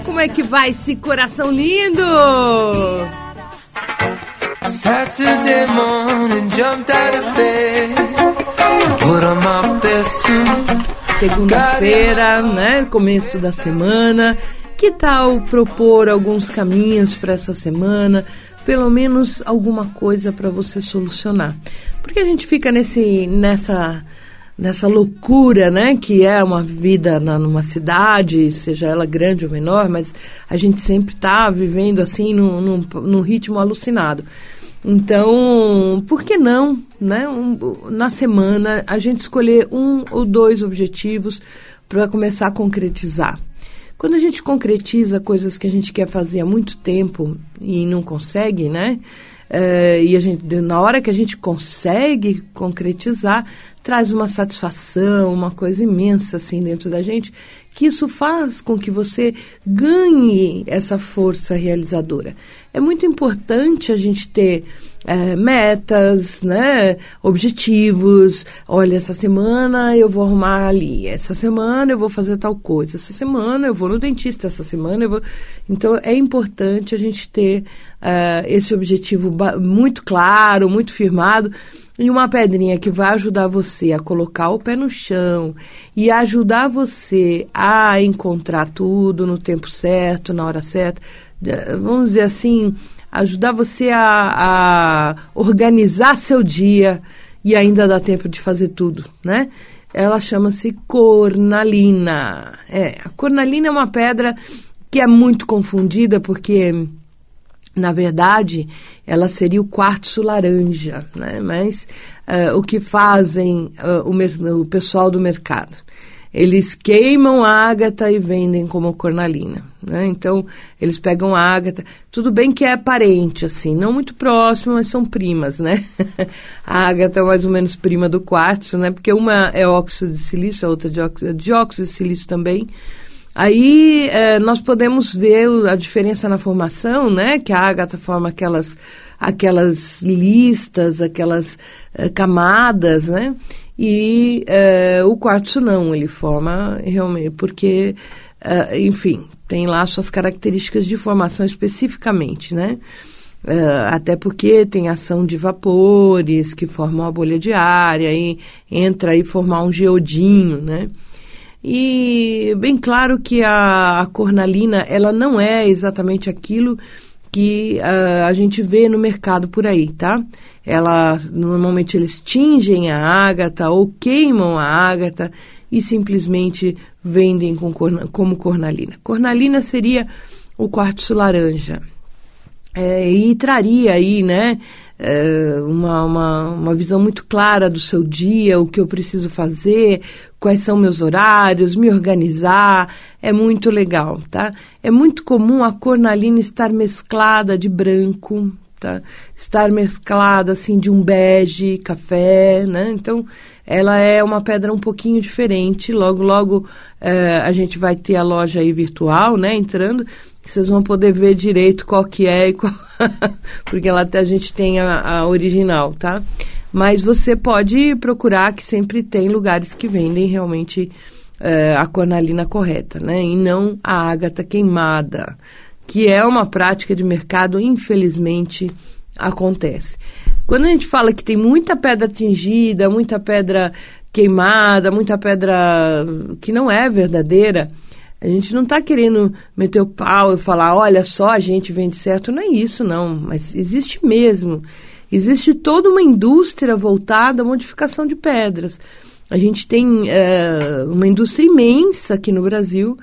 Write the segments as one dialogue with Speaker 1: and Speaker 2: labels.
Speaker 1: Como é que vai esse coração lindo? Saturday morning, jumped out of bed, put on my best suit. Segunda-feira, né? Começo da semana. Que tal propor alguns caminhos para essa semana? Pelo menos alguma coisa para você solucionar. Porque a gente fica nesse, nessa nessa loucura, né, que é uma vida na, numa cidade, seja ela grande ou menor, mas a gente sempre está vivendo assim num, num, num, ritmo alucinado. Então, por que não, né, um, na semana a gente escolher um ou dois objetivos para começar a concretizar? Quando a gente concretiza coisas que a gente quer fazer há muito tempo e não consegue, né? Uh, e a gente, na hora que a gente consegue concretizar, traz uma satisfação, uma coisa imensa assim dentro da gente, que isso faz com que você ganhe essa força realizadora. É muito importante a gente ter é, metas, né, objetivos. Olha, essa semana eu vou arrumar ali, essa semana eu vou fazer tal coisa, essa semana eu vou no dentista, essa semana eu vou. Então é importante a gente ter uh, esse objetivo muito claro, muito firmado e uma pedrinha que vai ajudar você a colocar o pé no chão e ajudar você a encontrar tudo no tempo certo, na hora certa. Vamos dizer assim, ajudar você a, a organizar seu dia e ainda dá tempo de fazer tudo, né? Ela chama-se cornalina. É, a cornalina é uma pedra que é muito confundida porque na verdade, ela seria o quartzo laranja, né? mas uh, o que fazem uh, o, o, pessoal do mercado? Eles queimam a ágata e vendem como cornalina. Né? Então, eles pegam a ágata. Tudo bem que é parente, assim, não muito próximo, mas são primas, né? a ágata é mais ou menos prima do quartzo, né? Porque uma é óxido de silício, a outra é dióxido de silício também. Aí é, nós podemos ver a diferença na formação, né? Que a ágata forma aquelas, aquelas listas, aquelas é, camadas, né? E é, o quartzo não, ele forma realmente, porque, é, enfim, tem lá suas características de formação especificamente, né? É, até porque tem ação de vapores que formam a bolha de ar, e aí entra aí formar um geodinho, né? E bem claro que a, a cornalina, ela não é exatamente aquilo que uh, a gente vê no mercado por aí, tá? Ela, normalmente eles tingem a ágata ou queimam a ágata e simplesmente vendem com corna, como cornalina. Cornalina seria o quartzo laranja. É, e traria aí, né, é, uma, uma, uma visão muito clara do seu dia, o que eu preciso fazer, quais são meus horários, me organizar, é muito legal, tá? É muito comum a cornalina estar mesclada de branco, tá? Estar mesclada assim de um bege, café, né? Então, ela é uma pedra um pouquinho diferente. Logo, logo é, a gente vai ter a loja aí virtual, né? Entrando vocês vão poder ver direito qual que é e qual porque lá a gente tem a, a, original, tá? Mas você pode procurar que sempre tem lugares que vendem realmente uh, a cornalina correta, né? E não a ágata queimada, que é uma prática de mercado, infelizmente, acontece. Quando a gente fala que tem muita pedra tingida, muita pedra queimada, muita pedra que não é verdadeira, a gente não está querendo meter o pau e falar, olha só, a gente vende certo. Não é isso, não. Mas existe mesmo. Existe toda uma indústria voltada à modificação de pedras. A gente tem é, uma indústria imensa aqui no Brasil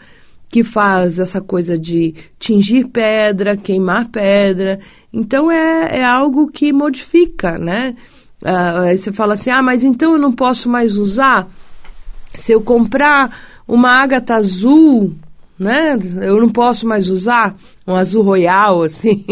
Speaker 1: que faz essa coisa de tingir pedra, queimar pedra. Então é, é algo que modifica, né? Uh, aí você fala assim, ah, mas então eu não posso mais usar? Se eu comprar uma ágata azul, né? Eu não posso mais usar um azul royal, assim.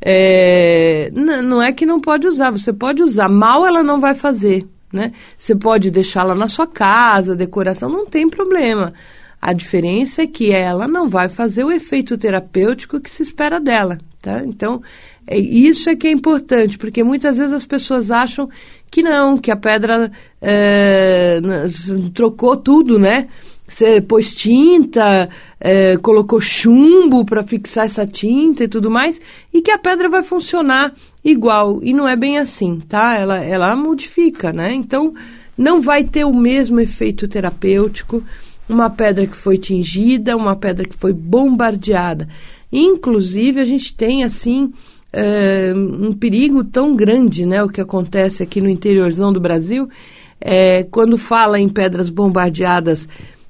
Speaker 1: É, não é que não pode usar, você pode usar. Mal ela não vai fazer, né? Você pode deixá-la na sua casa, decoração, não tem problema. A diferença é que ela não vai fazer o efeito terapêutico que se espera dela, tá? Então, é, isso é que é importante, porque muitas vezes as pessoas acham que não, que a pedra é, trocou tudo, né? Você pôs tinta, é, colocou chumbo para fixar essa tinta e tudo mais, e que a pedra vai funcionar igual. E não é bem assim, tá? Ela, ela modifica, né? Então, não vai ter o mesmo efeito terapêutico uma pedra que foi tingida, uma pedra que foi bombardeada. Inclusive, a gente tem, assim, é, um perigo tão grande, né? O que acontece aqui no interiorzão do Brasil, é, quando fala em pedras bombardeadas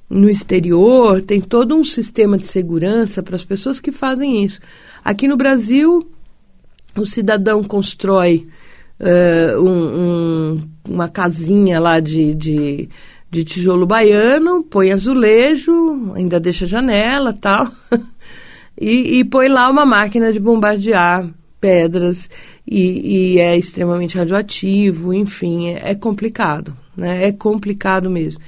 Speaker 1: no exterior, tem todo um sistema de segurança para as pessoas que fazem isso. Aqui no Brasil, o cidadão constrói uh, um, um, uma casinha lá de, de de tijolo baiano, põe azulejo, ainda deixa janela tal, e, e põe lá uma máquina de bombardear pedras e, e é extremamente radioativo, enfim, é, é, complicado, né? É complicado mesmo.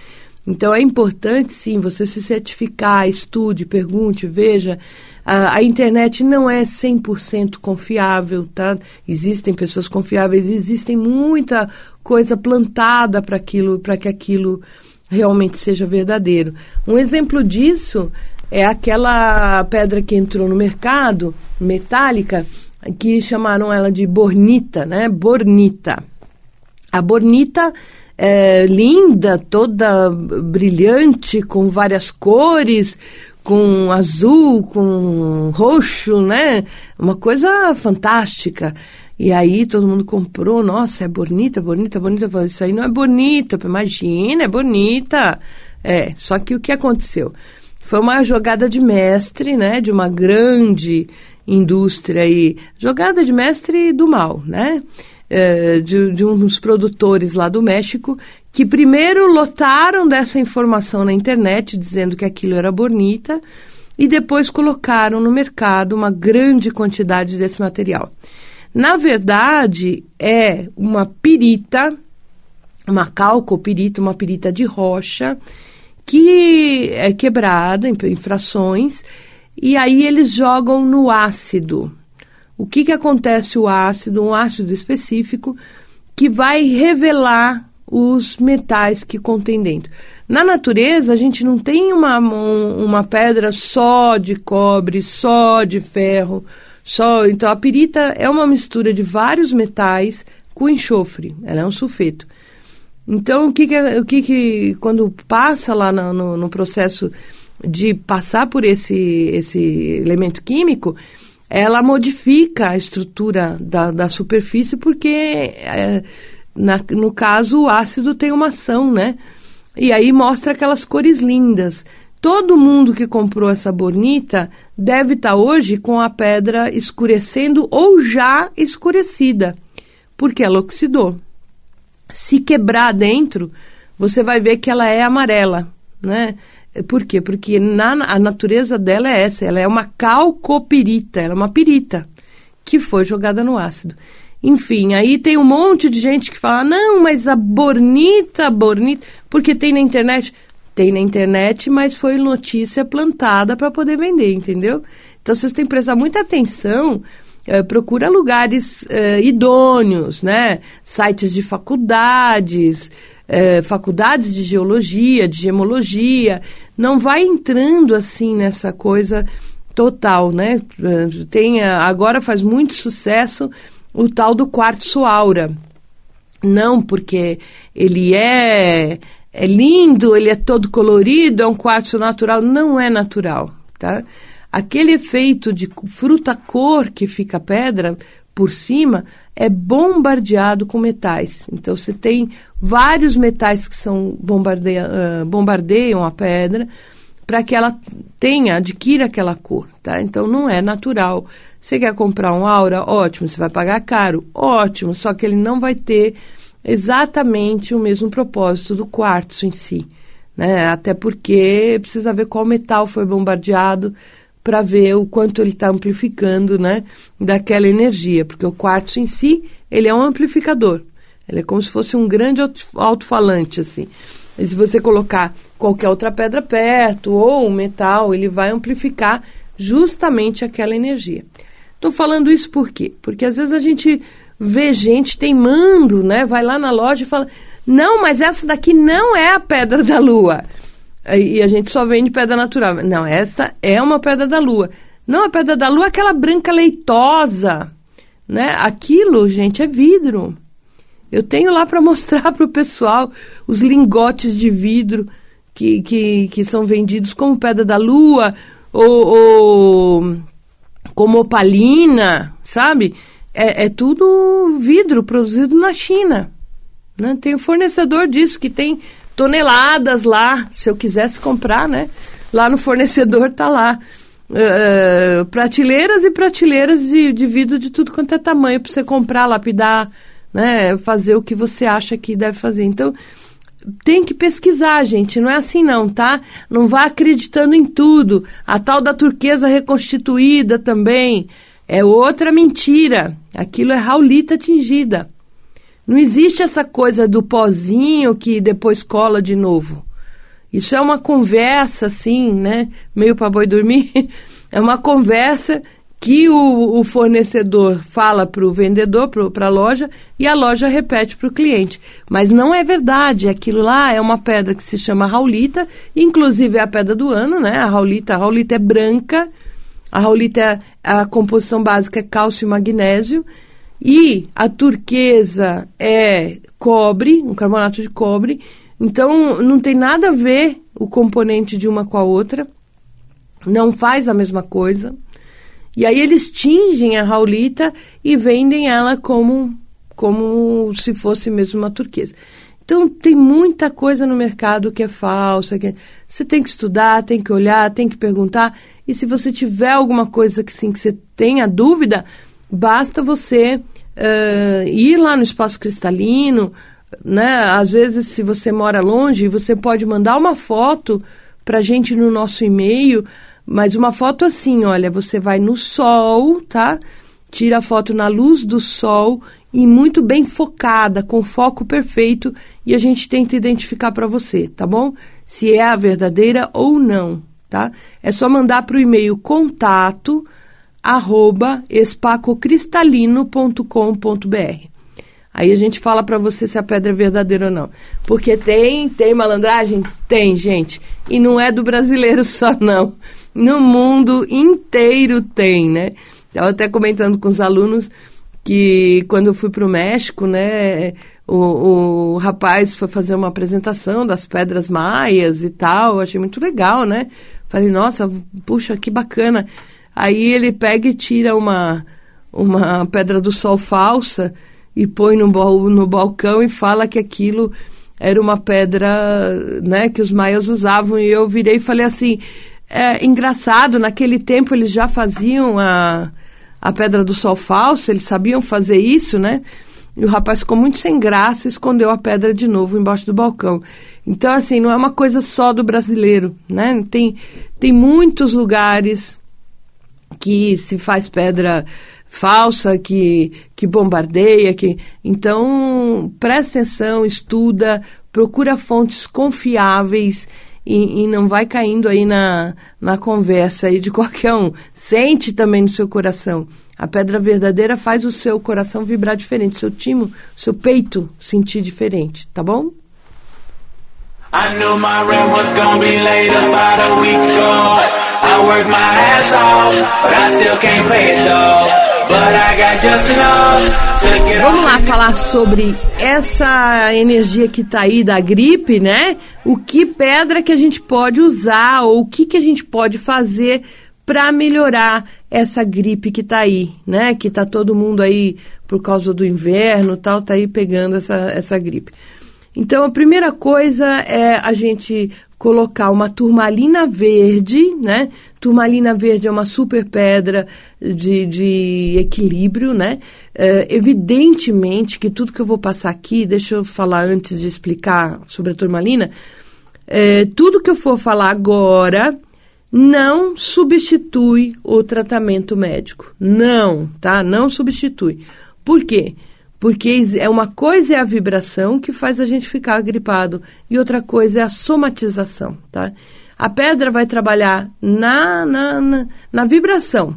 Speaker 1: Então é importante sim você se certificar, estude, pergunte, veja. A, internet não é 100% confiável, tá? Existem pessoas confiáveis, existem muita coisa plantada para aquilo, para que aquilo realmente seja verdadeiro. Um exemplo disso é aquela pedra que entrou no mercado, metálica, que chamaram ela de bornita, né? Bornita. A bornita é linda, toda brilhante, com várias cores, com azul, com roxo, né? Uma coisa fantástica. E aí todo mundo comprou, nossa, é bonita, bonita, bonita. Falei, isso aí não é bonita, imagina, é bonita. É, só que o que aconteceu? Foi uma jogada de mestre, né, de uma grande indústria aí, jogada de mestre do mal, né, é, de, de uns produtores lá do México que primeiro lotaram dessa informação na internet dizendo que aquilo era bonita e depois colocaram no mercado uma grande quantidade desse material. Na verdade, é uma pirita, uma calcopirita, uma pirita de rocha, que é quebrada em, frações, e aí eles jogam no ácido. O que, que acontece o ácido? Um ácido específico que vai revelar os metais que contém dentro. Na natureza, a gente não tem uma, uma pedra só de cobre, só de ferro, só, então a pirita é uma mistura de vários metais com enxofre, ela é um sulfeto. Então o que que, o que, que quando passa lá no, no, no processo de passar por esse, esse elemento químico, ela modifica a estrutura da, da superfície porque, é, na, no caso, o ácido tem uma ação, né? E aí mostra aquelas cores lindas. Todo mundo que comprou essa bonita deve estar tá hoje com a pedra escurecendo ou já escurecida, porque ela oxidou. Se quebrar dentro, você vai ver que ela é amarela, né? Por quê? Porque na, a natureza dela é essa, ela é uma calcopirita, ela é uma pirita que foi jogada no ácido. Enfim, aí tem um monte de gente que fala, não, mas a bornita, bornita, porque tem na internet tem na internet, mas foi notícia plantada para poder vender, entendeu? Então vocês têm que prestar muita atenção. Uh, procura lugares uh, idôneos, né? Sites de faculdades, uh, faculdades de geologia, de gemologia. Não vai entrando assim nessa coisa total, né? Tem, agora faz muito sucesso o tal do quartzo aura. Não porque ele é é lindo, ele é todo colorido, é um quartzo natural. Não é natural, tá? Aquele efeito de fruta-cor que fica a pedra por cima é bombardeado com metais. Então você tem vários metais que são bombardeia, uh, bombardeiam a pedra, para que ela tenha, adquira aquela cor, tá? Então não é natural. Você quer comprar um aura? Ótimo, você vai pagar caro? Ótimo, só que ele não vai ter exatamente o mesmo propósito do quartzo em si, né? Até porque precisa ver qual metal foi bombardeado para ver o quanto ele está amplificando, né, daquela energia, porque o quartzo em si, ele é um amplificador. Ele é como se fosse um grande alto-falante, assim. Se você colocar qualquer outra pedra perto ou um metal, ele vai amplificar justamente aquela energia. Estou falando isso por quê? Porque às vezes a gente vê gente teimando, né? Vai lá na loja e fala: não, mas essa daqui não é a pedra da lua. E a gente só vende pedra natural. Não, essa é uma pedra da lua. Não, a pedra da lua é aquela branca leitosa, né? Aquilo, gente, é vidro. Eu tenho lá para mostrar para o pessoal os lingotes de vidro que, que, que são vendidos como pedra da lua ou, ou como opalina, sabe? É, é, tudo vidro produzido na China. Né? Tem um fornecedor disso que tem toneladas lá, se eu quisesse comprar, né? Lá no fornecedor tá lá. Uh, prateleiras e prateleiras de, de vidro de tudo quanto é tamanho para você comprar, lapidar, né, fazer o que você acha que deve fazer. Então, tem que pesquisar, gente. Não é assim não, tá? Não vá acreditando em tudo. A tal da turquesa reconstituída também é outra mentira. Aquilo é raulita tingida. Não existe essa coisa do pozinho que depois cola de novo. Isso é uma conversa, assim, né? Meio para boi dormir. É uma conversa que o, o fornecedor fala para o vendedor, para a loja, e a loja repete para o cliente. Mas não é verdade. Aquilo lá é uma pedra que se chama raulita, inclusive é a pedra do ano, né? A raulita, a raulita é branca, a raulita, é, a composição básica é cálcio e magnésio, e a turquesa é cobre, um carbonato de cobre. Então, não tem nada a ver o componente de uma com a outra, não faz a mesma coisa. E aí eles tingem a raulita e vendem ela como, como se fosse mesmo uma turquesa. Então tem muita coisa no mercado que é falsa, que é... você tem que estudar, tem que olhar, tem que perguntar. E se você tiver alguma coisa que sim que você tenha dúvida, basta você uh, ir lá no espaço cristalino, né? Às vezes, se você mora longe, você pode mandar uma foto para a gente no nosso e-mail. Mas uma foto assim, olha, você vai no sol, tá? Tira a foto na luz do sol e muito bem focada, com foco perfeito, e a gente tenta identificar para você, tá bom? Se é a verdadeira ou não, tá? É só mandar para o e-mail contato arroba espacocristalino.com.br. Aí a gente fala para você se a pedra é verdadeira ou não. Porque tem, tem malandragem? Tem, gente. E não é do brasileiro só, não no mundo inteiro tem, né? Estava até comentando com os alunos que quando eu fui para o México, né, o, o rapaz foi fazer uma apresentação das pedras maias e tal, achei muito legal, né? Falei, nossa, puxa, que bacana. Aí ele pega e tira uma, uma pedra do sol falsa e põe no, no balcão e fala que aquilo era uma pedra, né, que os maias usavam. E eu virei e falei assim, é engraçado, naquele tempo eles já faziam a, a Pedra do Sol falsa, eles sabiam fazer isso, né? E o rapaz ficou muito sem graça e escondeu a pedra de novo embaixo do balcão. Então, assim, não é uma coisa só do brasileiro, né? Tem, tem muitos lugares que se faz pedra falsa, que, que bombardeia, que... Então, presta atenção, estuda, procura fontes confiáveis e, e, não vai caindo aí na, na conversa aí de qualquer um. Sente também no seu coração. A pedra verdadeira faz o seu coração vibrar diferente, seu timo, seu peito sentir diferente, tá bom? I knew my rent was gonna be late about a week ago. I worked my ass off, but I still can't pay it though. Vamos lá falar sobre essa energia que está aí da gripe, né? O que pedra que a gente pode usar ou o que, que a gente pode fazer para melhorar essa gripe que está aí, né? Que está todo mundo aí por causa do inverno, tal, tá aí pegando essa, essa gripe. Então a primeira coisa é a gente colocar uma turmalina verde, né? Turmalina verde é uma super pedra de, de equilíbrio, né? É, evidentemente que tudo que eu vou passar aqui, deixa eu falar antes de explicar sobre a turmalina, é, tudo que eu for falar agora não substitui o tratamento médico. Não, tá? Não substitui. Por quê? Porque é uma coisa é a vibração que faz a gente ficar gripado e outra coisa é a somatização, tá? A pedra vai trabalhar na, na, na, na vibração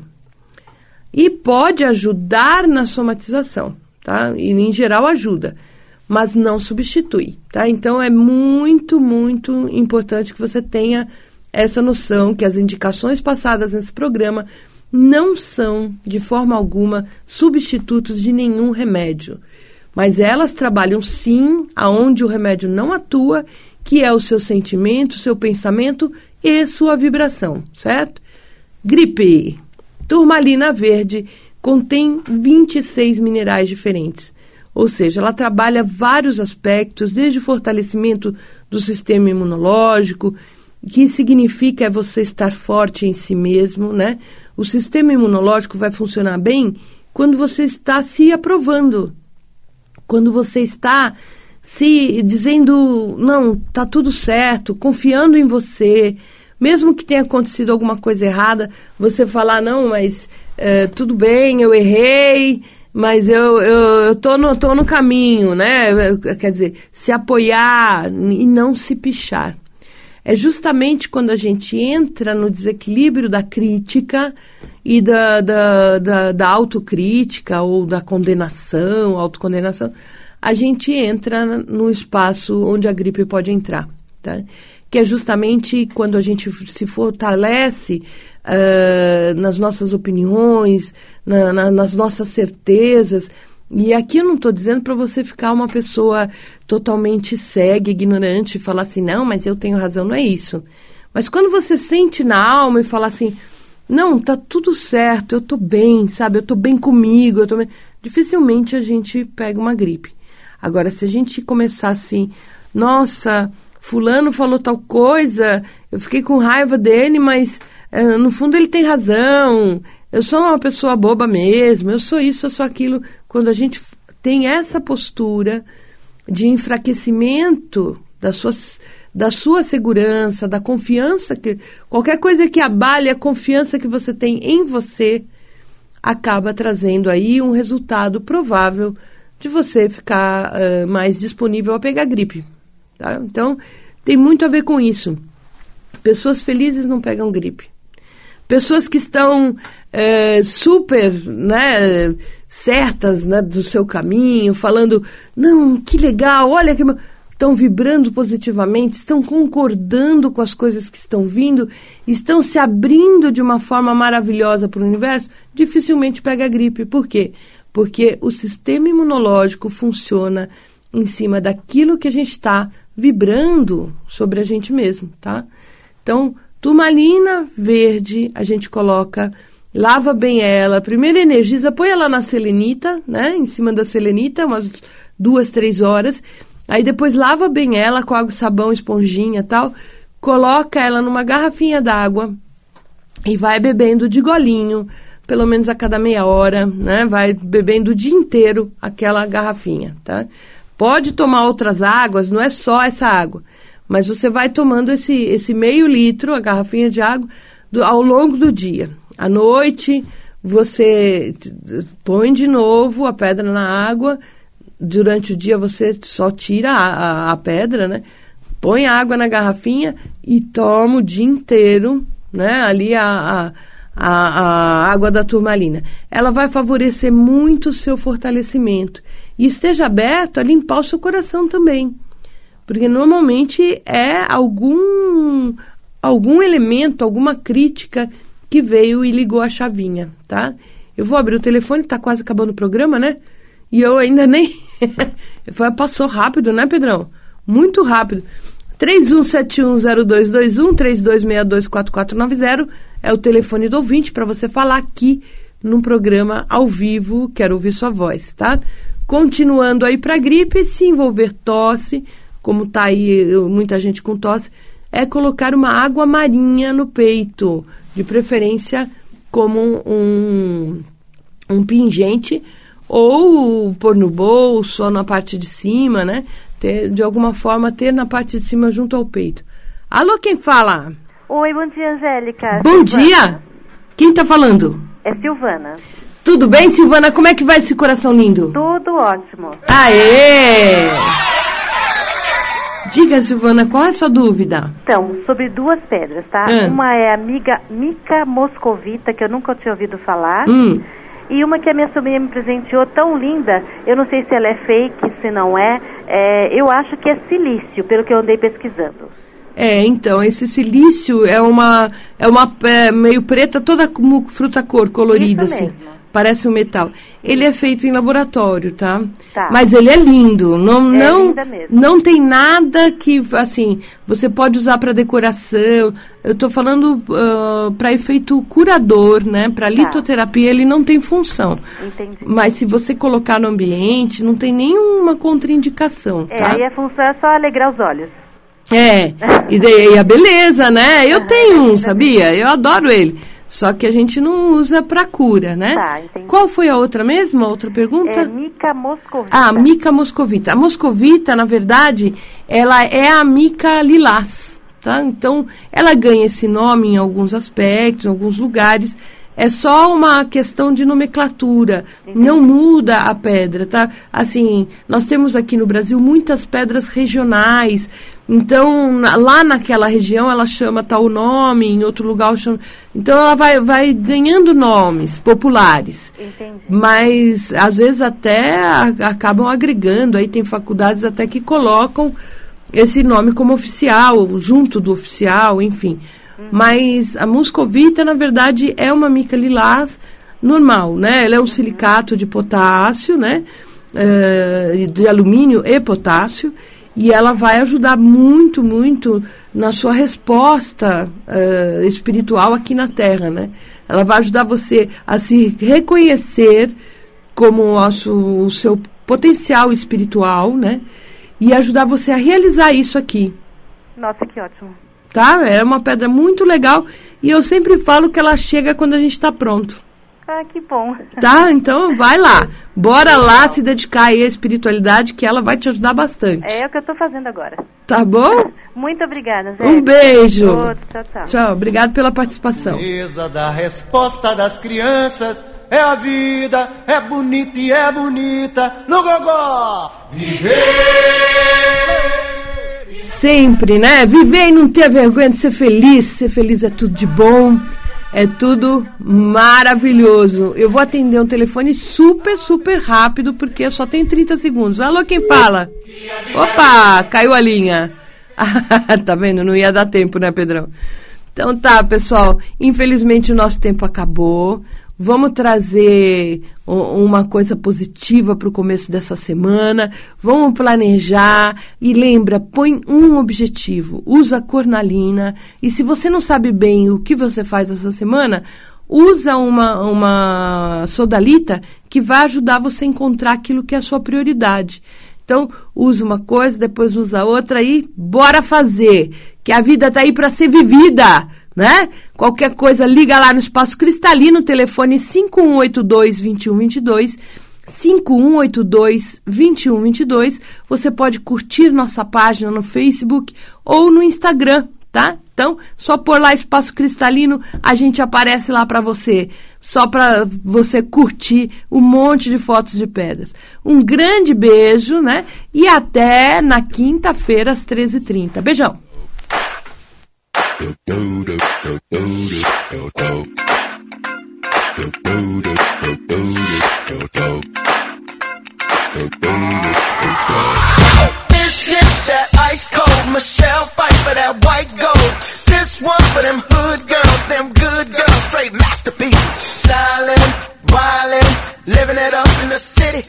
Speaker 1: e pode ajudar na somatização, tá? E em geral ajuda, mas não substitui, tá? Então é muito, muito importante que você tenha essa noção que as indicações passadas nesse programa não são, de forma alguma, substitutos de nenhum remédio. Mas elas trabalham sim aonde o remédio não atua, que é o seu sentimento, seu pensamento e sua vibração, certo? Gripe. Turmalina verde contém 26 minerais diferentes. Ou seja, ela trabalha vários aspectos, desde o fortalecimento do sistema imunológico, que significa é você estar forte em si mesmo, né? O sistema imunológico vai funcionar bem quando você está se aprovando, quando você está se dizendo, não, tá tudo certo, confiando em você, mesmo que tenha acontecido alguma coisa errada, você falar, não, mas é, tudo bem, eu errei, mas eu, eu, eu tô, no, tô no caminho, né? Quer dizer, se apoiar e não se pichar é justamente quando a gente entra no desequilíbrio da crítica e da, da, da, da autocrítica ou da condenação, autocondenação, a gente entra no espaço onde a gripe pode entrar, tá? que é justamente quando a gente se fortalece uh, nas nossas opiniões, na, na, nas nossas certezas, e aqui eu não estou dizendo para você ficar uma pessoa totalmente cega, ignorante, e falar assim, não, mas eu tenho razão, não é isso. Mas quando você sente na alma e fala assim, não, tá tudo certo, eu estou bem, sabe, eu estou bem comigo, eu tô bem... dificilmente a gente pega uma gripe. Agora, se a gente começar assim, nossa, fulano falou tal coisa, eu fiquei com raiva dele, mas uh, no fundo ele tem razão, eu sou uma pessoa boba mesmo, eu sou isso, eu sou aquilo. Quando a gente tem essa postura de enfraquecimento da sua, da sua segurança, da confiança que qualquer coisa que abale a confiança que você tem em você acaba trazendo aí um resultado provável de você ficar uh, mais disponível a pegar gripe. Tá? Então, tem muito a ver com isso. Pessoas felizes não pegam gripe. Pessoas que estão super né, certas né, do seu caminho, falando, não, que legal, olha que. Estão vibrando positivamente, estão concordando com as coisas que estão vindo, estão se abrindo de uma forma maravilhosa para o universo, dificilmente pega gripe. Por quê? Porque o sistema imunológico funciona em cima daquilo que a gente está vibrando sobre a gente mesmo, tá? Então, turmalina verde, a gente coloca lava bem ela, primeiro energiza, põe ela na selenita, né, em cima da selenita, umas duas, três horas, aí depois lava bem ela com água, sabão, esponjinha tal, coloca ela numa garrafinha d'água e vai bebendo de golinho, pelo menos a cada meia hora, né, vai bebendo o dia inteiro aquela garrafinha, tá? Pode tomar outras águas, não é só essa água, mas você vai tomando esse, esse meio litro, a garrafinha de água, do, ao longo do dia. À noite, você põe de novo a pedra na água. Durante o dia, você só tira a, a, a pedra, né? Põe a água na garrafinha e toma o dia inteiro, né? Ali a, a, a, água da turmalina. Ela vai favorecer muito o seu fortalecimento. E esteja aberto a limpar o seu coração também. Porque normalmente é algum, algum elemento, alguma crítica que veio e ligou a chavinha, tá? Eu vou abrir o telefone, tá quase acabando o programa, né? E eu ainda nem. Passou rápido, né, Pedrão? Muito rápido. 31710221 32624490 é o telefone do ouvinte para você falar aqui no programa ao vivo, quero ouvir sua voz, tá? Continuando aí para gripe, se envolver tosse, como tá aí muita gente com tosse, é colocar uma água marinha no peito, de preferência como um, um pingente ou pôr no bolso ou na parte de cima, né? Ter, de alguma forma ter na parte de cima junto ao peito. Alô, quem fala?
Speaker 2: Oi, bom dia, Angélica.
Speaker 1: Bom Silvana. dia. Quem tá falando?
Speaker 2: É Silvana.
Speaker 1: Tudo bem, Silvana? Como é que vai esse coração lindo?
Speaker 2: Tudo ótimo.
Speaker 1: Aê! Diga, Silvana, qual é a sua dúvida?
Speaker 2: Então, sobre duas pedras, tá?
Speaker 1: Ah.
Speaker 2: Uma é a amiga Mica Moscovita, que eu nunca tinha ouvido falar.
Speaker 1: Hum.
Speaker 2: E uma que a minha sobrinha me presenteou tão linda, eu não sei se ela é fake, se não é, é eu acho que é silício, pelo que eu andei pesquisando.
Speaker 1: É, então, esse silício é uma, é uma é, meio preta, toda como fruta cor, colorida, assim. Parece um metal. Ele é feito em laboratório, tá?
Speaker 2: Tá.
Speaker 1: Mas ele é lindo. Não,
Speaker 2: É
Speaker 1: não, não tem nada que, assim, você pode usar para decoração. Eu estou falando para efeito curador, né? Para litoterapia, ele não tem função.
Speaker 2: Entendi.
Speaker 1: Mas se você colocar no ambiente, não tem nenhuma contraindicação,
Speaker 2: É,
Speaker 1: tá?
Speaker 2: aí a função é só alegrar os olhos.
Speaker 1: É, e daí a beleza, né? Eu tenho um, sabia? Eu adoro ele. Só que a gente não usa pra cura, né?
Speaker 2: Tá, entendi.
Speaker 1: Qual foi a outra mesmo? A outra pergunta?
Speaker 2: É Mica Moscovita.
Speaker 1: Ah, a mica moscovita. A moscovita, na verdade, ela é a mica lilás, tá? Então, ela ganha esse nome em alguns aspectos, em alguns lugares. É só uma questão de nomenclatura, não muda a pedra, tá? Assim, nós temos aqui no Brasil muitas pedras regionais. Então, na- lá naquela região ela chama tal nome, em outro lugar chama. Então ela vai, vai ganhando nomes populares.
Speaker 2: Entendi.
Speaker 1: Mas às vezes até a- acabam agregando, aí tem faculdades até que colocam esse nome como oficial, junto do oficial, enfim. Mas a muscovita, na verdade, é uma mica lilás normal, né? Ela é um silicato de potássio, né? Eh, de alumínio e potássio. E ela vai ajudar muito, muito na sua resposta eh, espiritual aqui na Terra, né? Ela vai ajudar você a se reconhecer como o, o seu potencial espiritual, né? E ajudar você a realizar isso aqui,
Speaker 2: Nossa, que ótimo.
Speaker 1: tá? É uma pedra muito legal e eu sempre falo que ela chega quando a gente está pronto,
Speaker 2: Ah, que bom.
Speaker 1: tá? Então vai lá, bora lá se dedicar aí à espiritualidade que ela vai te ajudar bastante,
Speaker 2: É o que eu tô fazendo agora.
Speaker 1: tá bom?
Speaker 2: Muito obrigada, Zé.
Speaker 1: Um beijo.
Speaker 2: Outro, tchau, tchau.
Speaker 1: Tchau, obrigado pela participação.
Speaker 3: Beleza da resposta das crianças é a vida, é bonita e é bonita no gogó. Viver!
Speaker 1: Sempre, né? Viver e não ter vergonha de ser feliz. Ser feliz é tudo de bom. É tudo maravilhoso. Eu vou atender um telefone super, super rápido, porque só tem 30 segundos. Alô, quem fala? Opa, caiu a linha. tá vendo? Não ia dar tempo, né, Pedrão? Então tá, pessoal. Infelizmente o nosso tempo acabou. Vamos trazer uma coisa positiva para o começo dessa semana. Vamos planejar e lembra, põe um objetivo. Usa cornalina e se você não sabe bem o que você faz essa semana, usa uma uma sodalita que vai ajudar você a encontrar aquilo que é a sua prioridade. Então, usa uma coisa, depois usa outra e bora fazer. Que a vida tá aí para ser vivida, né? Qualquer coisa, liga lá no Espaço Cristalino, telefone 5182-2122. 5182-2122. Você pode curtir nossa página no Facebook ou no Instagram, tá? Então, só por lá Espaço Cristalino, a gente aparece lá para você, só para você curtir um monte de fotos de pedras. Um grande beijo, né? E até na quinta-feira às 13h30. Beijão.
Speaker 3: This hit that ice cold Michelle fight for that white gold. This one for them hood girls, them good girls, straight masterpieces. Stylin', wildin', living it up in the city.